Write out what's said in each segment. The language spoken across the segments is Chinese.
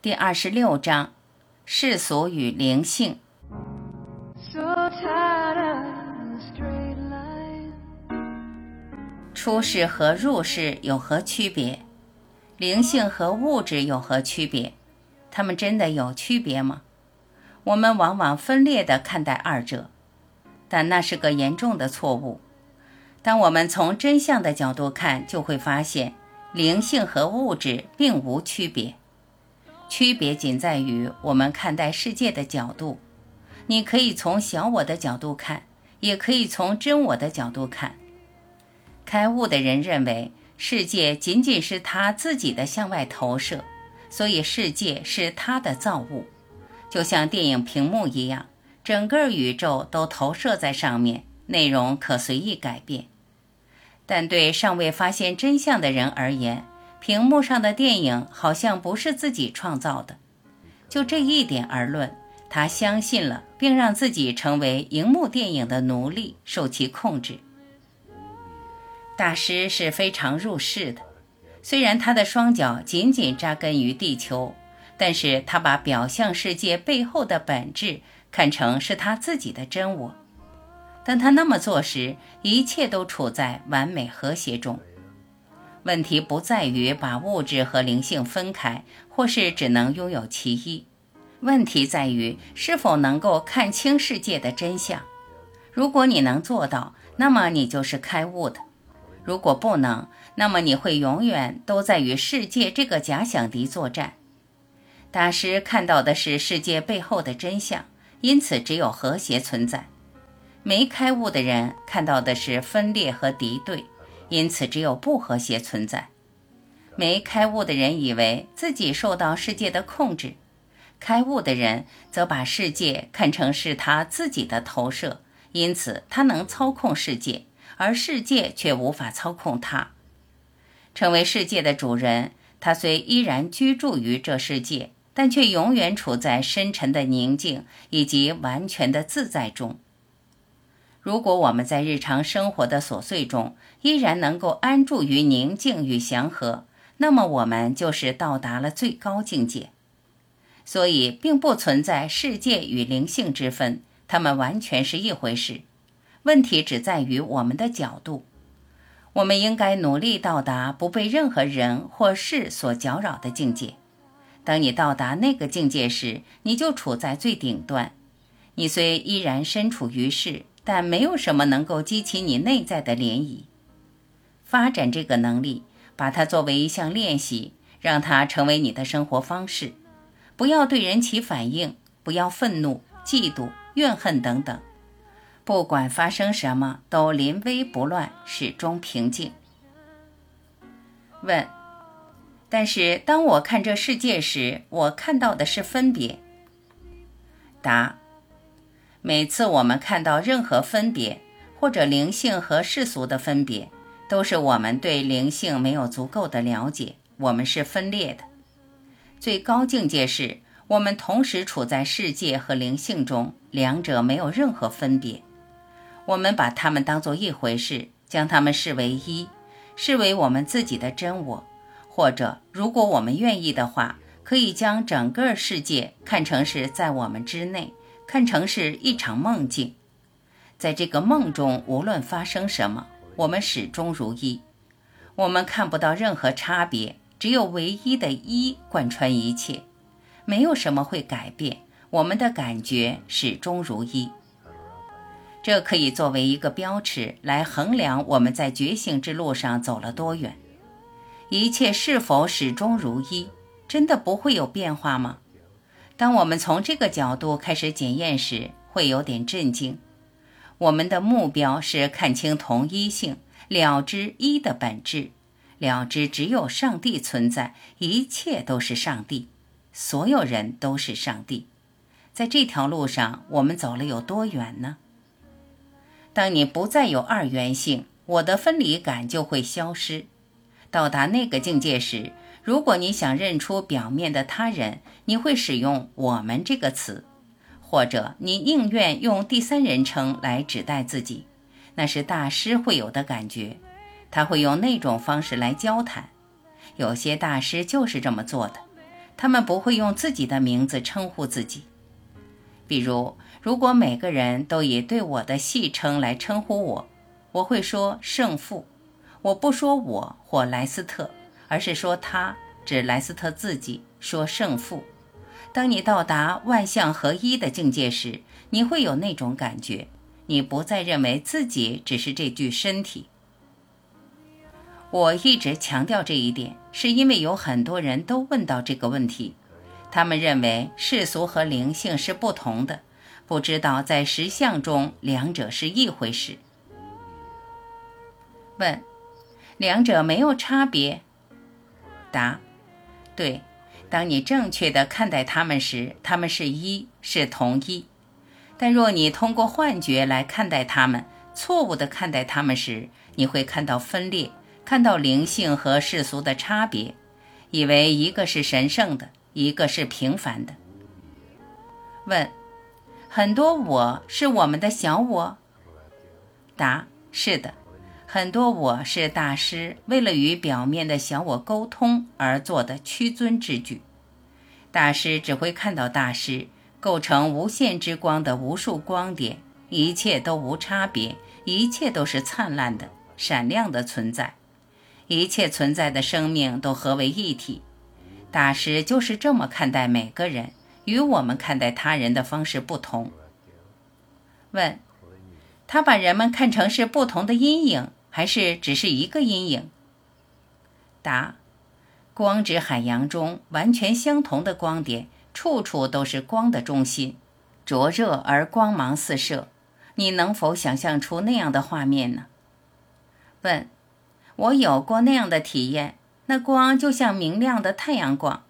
第二十六章：世俗与灵性。出世和入世有何区别？灵性和物质有何区别？它们真的有区别吗？我们往往分裂地看待二者，但那是个严重的错误。当我们从真相的角度看，就会发现灵性和物质并无区别，区别仅在于我们看待世界的角度。你可以从小我的角度看，也可以从真我的角度看。开悟的人认为，世界仅仅是他自己的向外投射，所以世界是他的造物。就像电影屏幕一样，整个宇宙都投射在上面，内容可随意改变。但对尚未发现真相的人而言，屏幕上的电影好像不是自己创造的。就这一点而论，他相信了，并让自己成为荧幕电影的奴隶，受其控制。大师是非常入世的，虽然他的双脚紧紧扎根于地球。但是他把表象世界背后的本质看成是他自己的真我。当他那么做时，一切都处在完美和谐中。问题不在于把物质和灵性分开，或是只能拥有其一。问题在于是否能够看清世界的真相。如果你能做到，那么你就是开悟的；如果不能，那么你会永远都在与世界这个假想敌作战。大师看到的是世界背后的真相，因此只有和谐存在。没开悟的人看到的是分裂和敌对，因此只有不和谐存在。没开悟的人以为自己受到世界的控制，开悟的人则把世界看成是他自己的投射，因此他能操控世界，而世界却无法操控他。成为世界的主人，他虽依然居住于这世界。但却永远处在深沉的宁静以及完全的自在中。如果我们在日常生活的琐碎中依然能够安住于宁静与祥和，那么我们就是到达了最高境界。所以，并不存在世界与灵性之分，它们完全是一回事。问题只在于我们的角度。我们应该努力到达不被任何人或事所搅扰的境界。当你到达那个境界时，你就处在最顶端。你虽依然身处于世，但没有什么能够激起你内在的涟漪。发展这个能力，把它作为一项练习，让它成为你的生活方式。不要对人起反应，不要愤怒、嫉妒、怨恨等等。不管发生什么，都临危不乱，始终平静。问。但是，当我看这世界时，我看到的是分别。答：每次我们看到任何分别，或者灵性和世俗的分别，都是我们对灵性没有足够的了解。我们是分裂的。最高境界是我们同时处在世界和灵性中，两者没有任何分别。我们把它们当作一回事，将它们视为一，视为我们自己的真我。或者，如果我们愿意的话，可以将整个世界看成是在我们之内，看成是一场梦境。在这个梦中，无论发生什么，我们始终如一。我们看不到任何差别，只有唯一的一贯穿一切，没有什么会改变。我们的感觉始终如一。这可以作为一个标尺来衡量我们在觉醒之路上走了多远。一切是否始终如一？真的不会有变化吗？当我们从这个角度开始检验时，会有点震惊。我们的目标是看清同一性，了知一的本质，了知只有上帝存在，一切都是上帝，所有人都是上帝。在这条路上，我们走了有多远呢？当你不再有二元性，我的分离感就会消失。到达那个境界时，如果你想认出表面的他人，你会使用“我们”这个词，或者你宁愿用第三人称来指代自己。那是大师会有的感觉，他会用那种方式来交谈。有些大师就是这么做的，他们不会用自己的名字称呼自己。比如，如果每个人都以对我的戏称来称呼我，我会说胜负。我不说我或莱斯特，而是说他，指莱斯特自己，说胜负。当你到达万象合一的境界时，你会有那种感觉，你不再认为自己只是这具身体。我一直强调这一点，是因为有很多人都问到这个问题，他们认为世俗和灵性是不同的，不知道在实相中两者是一回事。问。两者没有差别。答：对，当你正确的看待他们时，他们是一，是同一；但若你通过幻觉来看待他们，错误的看待他们时，你会看到分裂，看到灵性和世俗的差别，以为一个是神圣的，一个是平凡的。问：很多我是我们的小我？答：是的。很多我是大师为了与表面的小我沟通而做的屈尊之举。大师只会看到大师构成无限之光的无数光点，一切都无差别，一切都是灿烂的、闪亮的存在，一切存在的生命都合为一体。大师就是这么看待每个人，与我们看待他人的方式不同。问：他把人们看成是不同的阴影？还是只是一个阴影？答：光之海洋中完全相同的光点，处处都是光的中心，灼热而光芒四射。你能否想象出那样的画面呢？问：我有过那样的体验，那光就像明亮的太阳光。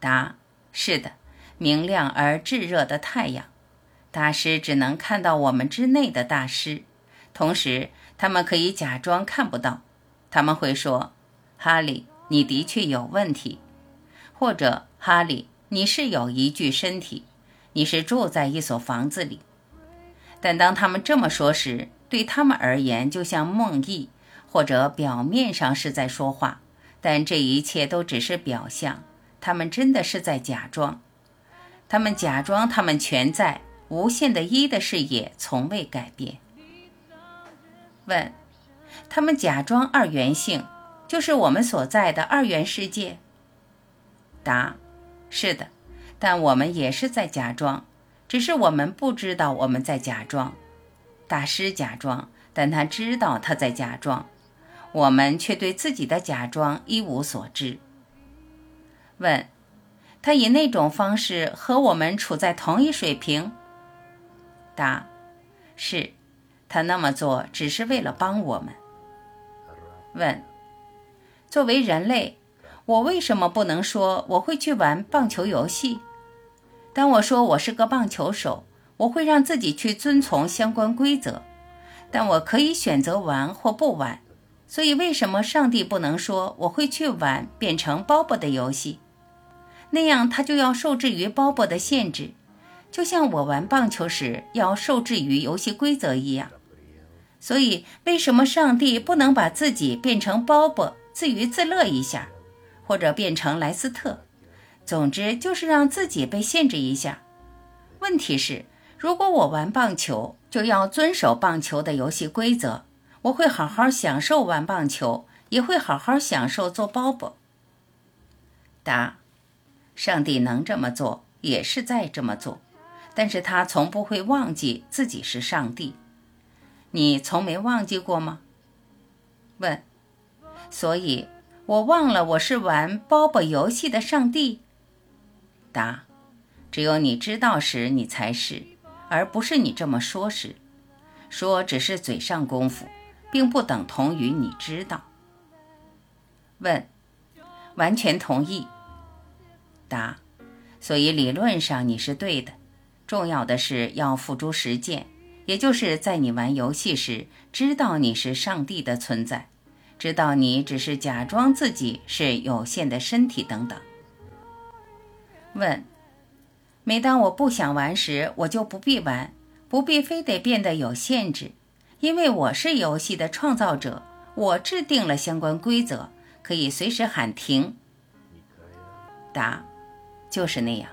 答：是的，明亮而炙热的太阳。大师只能看到我们之内的大师，同时。他们可以假装看不到，他们会说：“哈利，你的确有问题。”或者“哈利，你是有一具身体，你是住在一所房子里。”但当他们这么说时，对他们而言就像梦呓，或者表面上是在说话，但这一切都只是表象。他们真的是在假装，他们假装他们全在，无限的一的视野从未改变。问，他们假装二元性，就是我们所在的二元世界。答，是的，但我们也是在假装，只是我们不知道我们在假装。大师假装，但他知道他在假装，我们却对自己的假装一无所知。问，他以那种方式和我们处在同一水平？答，是。他那么做只是为了帮我们。问：作为人类，我为什么不能说我会去玩棒球游戏？当我说我是个棒球手，我会让自己去遵从相关规则，但我可以选择玩或不玩。所以，为什么上帝不能说我会去玩变成鲍勃的游戏？那样他就要受制于鲍勃的限制，就像我玩棒球时要受制于游戏规则一样。所以，为什么上帝不能把自己变成鲍勃，自娱自乐一下，或者变成莱斯特？总之，就是让自己被限制一下。问题是，如果我玩棒球，就要遵守棒球的游戏规则。我会好好享受玩棒球，也会好好享受做鲍勃。答：上帝能这么做，也是在这么做，但是他从不会忘记自己是上帝。你从没忘记过吗？问，所以我忘了我是玩包包游戏的上帝。答，只有你知道时，你才是，而不是你这么说时。说只是嘴上功夫，并不等同于你知道。问，完全同意。答，所以理论上你是对的，重要的是要付诸实践。也就是在你玩游戏时，知道你是上帝的存在，知道你只是假装自己是有限的身体等等。问：每当我不想玩时，我就不必玩，不必非得变得有限制，因为我是游戏的创造者，我制定了相关规则，可以随时喊停。答：就是那样。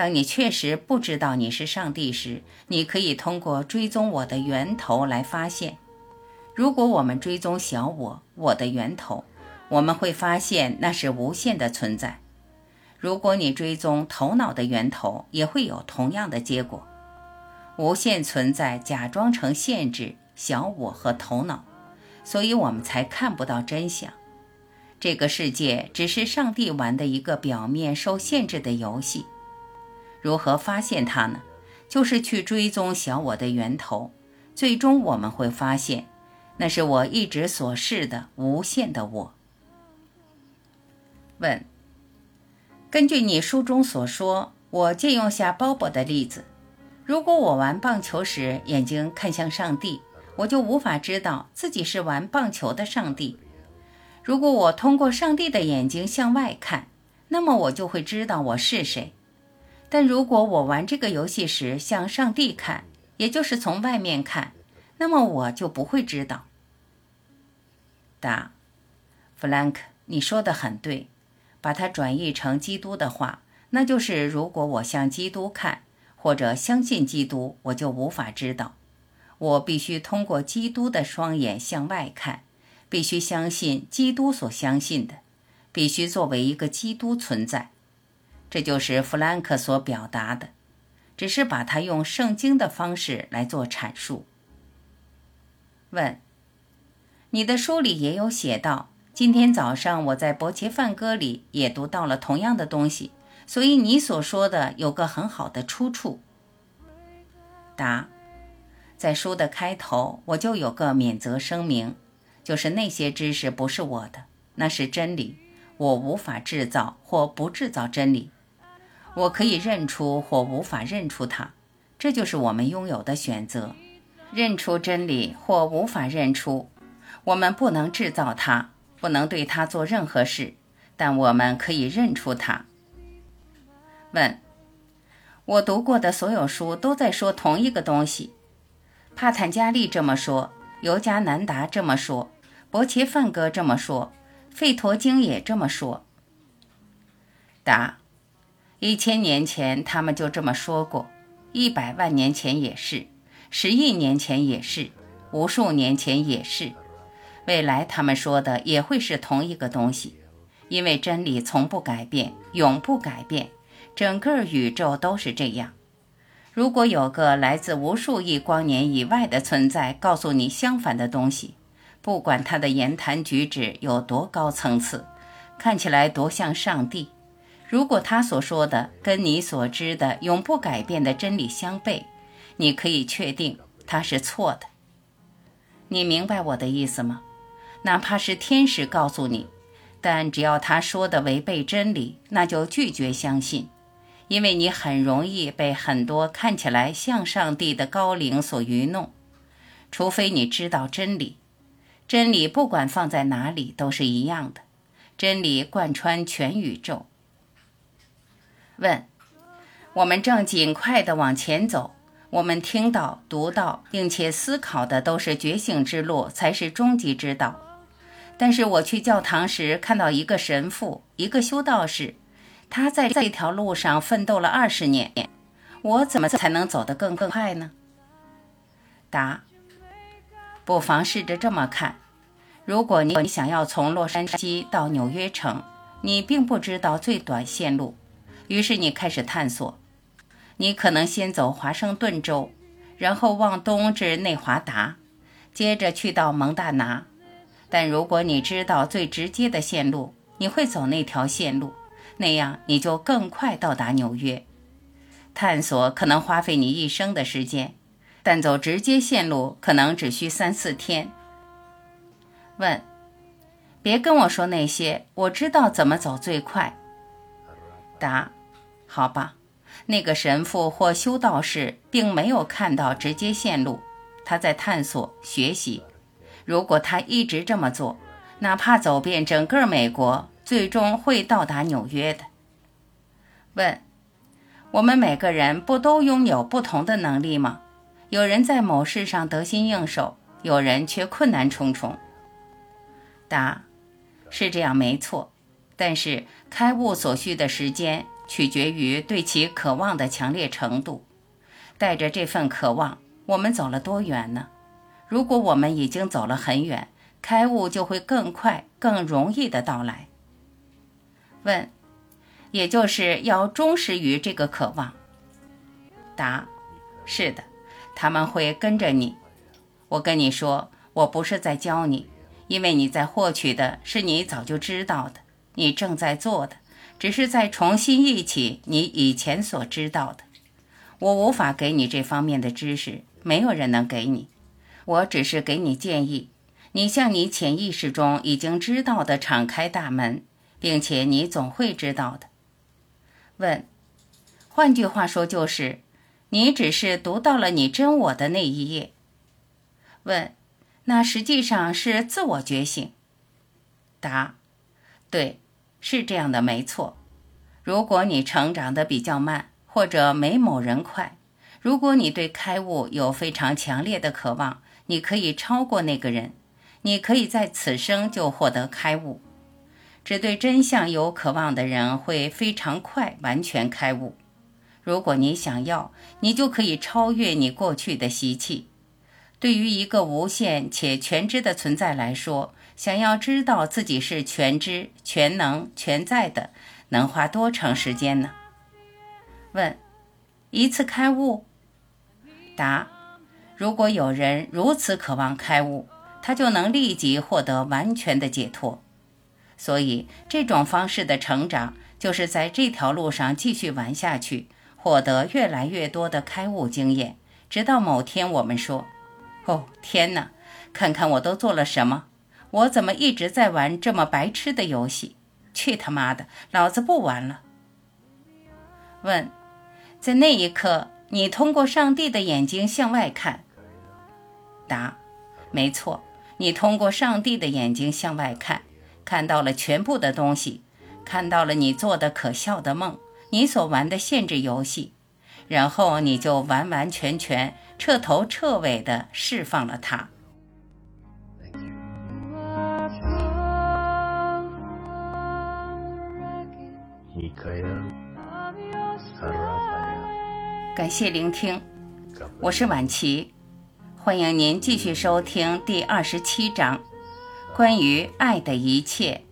当你确实不知道你是上帝时，你可以通过追踪我的源头来发现。如果我们追踪小我，我的源头，我们会发现那是无限的存在。如果你追踪头脑的源头，也会有同样的结果。无限存在假装成限制小我和头脑，所以我们才看不到真相。这个世界只是上帝玩的一个表面受限制的游戏。如何发现它呢？就是去追踪小我的源头，最终我们会发现，那是我一直所示的无限的我。问。根据你书中所说，我借用下鲍勃的例子：如果我玩棒球时眼睛看向上帝，我就无法知道自己是玩棒球的上帝；如果我通过上帝的眼睛向外看，那么我就会知道我是谁。但如果我玩这个游戏时向上帝看，也就是从外面看，那么我就不会知道。答：弗兰克，你说的很对。把它转译成基督的话，那就是：如果我向基督看，或者相信基督，我就无法知道。我必须通过基督的双眼向外看，必须相信基督所相信的，必须作为一个基督存在。这就是弗兰克所表达的，只是把它用圣经的方式来做阐述。问：你的书里也有写到。今天早上我在伯切梵歌里也读到了同样的东西，所以你所说的有个很好的出处。答：在书的开头我就有个免责声明，就是那些知识不是我的，那是真理，我无法制造或不制造真理，我可以认出或无法认出它，这就是我们拥有的选择：认出真理或无法认出，我们不能制造它。不能对他做任何事，但我们可以认出他。问：我读过的所有书都在说同一个东西。帕坦加利这么说，尤加南达这么说，伯奇梵哥这么说，费陀经也这么说。答：一千年前他们就这么说过，一百万年前也是，十亿年前也是，无数年前也是。未来他们说的也会是同一个东西，因为真理从不改变，永不改变，整个宇宙都是这样。如果有个来自无数亿光年以外的存在告诉你相反的东西，不管他的言谈举止有多高层次，看起来多像上帝，如果他所说的跟你所知的永不改变的真理相悖，你可以确定他是错的。你明白我的意思吗？哪怕是天使告诉你，但只要他说的违背真理，那就拒绝相信，因为你很容易被很多看起来像上帝的高龄所愚弄。除非你知道真理，真理不管放在哪里都是一样的，真理贯穿全宇宙。问：我们正尽快地往前走，我们听到、读到，并且思考的都是觉醒之路，才是终极之道。但是我去教堂时看到一个神父，一个修道士，他在这条路上奋斗了二十年，我怎么才能走得更更快呢？答：不妨试着这么看：如果你想要从洛杉矶到纽约城，你并不知道最短线路，于是你开始探索。你可能先走华盛顿州，然后往东至内华达，接着去到蒙大拿。但如果你知道最直接的线路，你会走那条线路，那样你就更快到达纽约。探索可能花费你一生的时间，但走直接线路可能只需三四天。问：别跟我说那些，我知道怎么走最快。答：好吧，那个神父或修道士并没有看到直接线路，他在探索学习。如果他一直这么做，哪怕走遍整个美国，最终会到达纽约的。问：我们每个人不都拥有不同的能力吗？有人在某事上得心应手，有人却困难重重。答：是这样，没错。但是开悟所需的时间取决于对其渴望的强烈程度。带着这份渴望，我们走了多远呢？如果我们已经走了很远，开悟就会更快、更容易的到来。问，也就是要忠实于这个渴望。答，是的，他们会跟着你。我跟你说，我不是在教你，因为你在获取的是你早就知道的，你正在做的，只是在重新忆起你以前所知道的。我无法给你这方面的知识，没有人能给你。我只是给你建议，你向你潜意识中已经知道的敞开大门，并且你总会知道的。问，换句话说就是，你只是读到了你真我的那一页。问，那实际上是自我觉醒。答，对，是这样的，没错。如果你成长的比较慢。或者没某人快。如果你对开悟有非常强烈的渴望，你可以超过那个人，你可以在此生就获得开悟。只对真相有渴望的人会非常快完全开悟。如果你想要，你就可以超越你过去的习气。对于一个无限且全知的存在来说，想要知道自己是全知、全能、全在的，能花多长时间呢？问：一次开悟？答：如果有人如此渴望开悟，他就能立即获得完全的解脱。所以，这种方式的成长，就是在这条路上继续玩下去，获得越来越多的开悟经验，直到某天我们说：“哦，天哪！看看我都做了什么？我怎么一直在玩这么白痴的游戏？去他妈的！老子不玩了。”问。在那一刻，你通过上帝的眼睛向外看。答：没错，你通过上帝的眼睛向外看，看到了全部的东西，看到了你做的可笑的梦，你所玩的限制游戏，然后你就完完全全、彻头彻尾地释放了它。感谢聆听，我是婉琪，欢迎您继续收听第二十七章，关于爱的一切。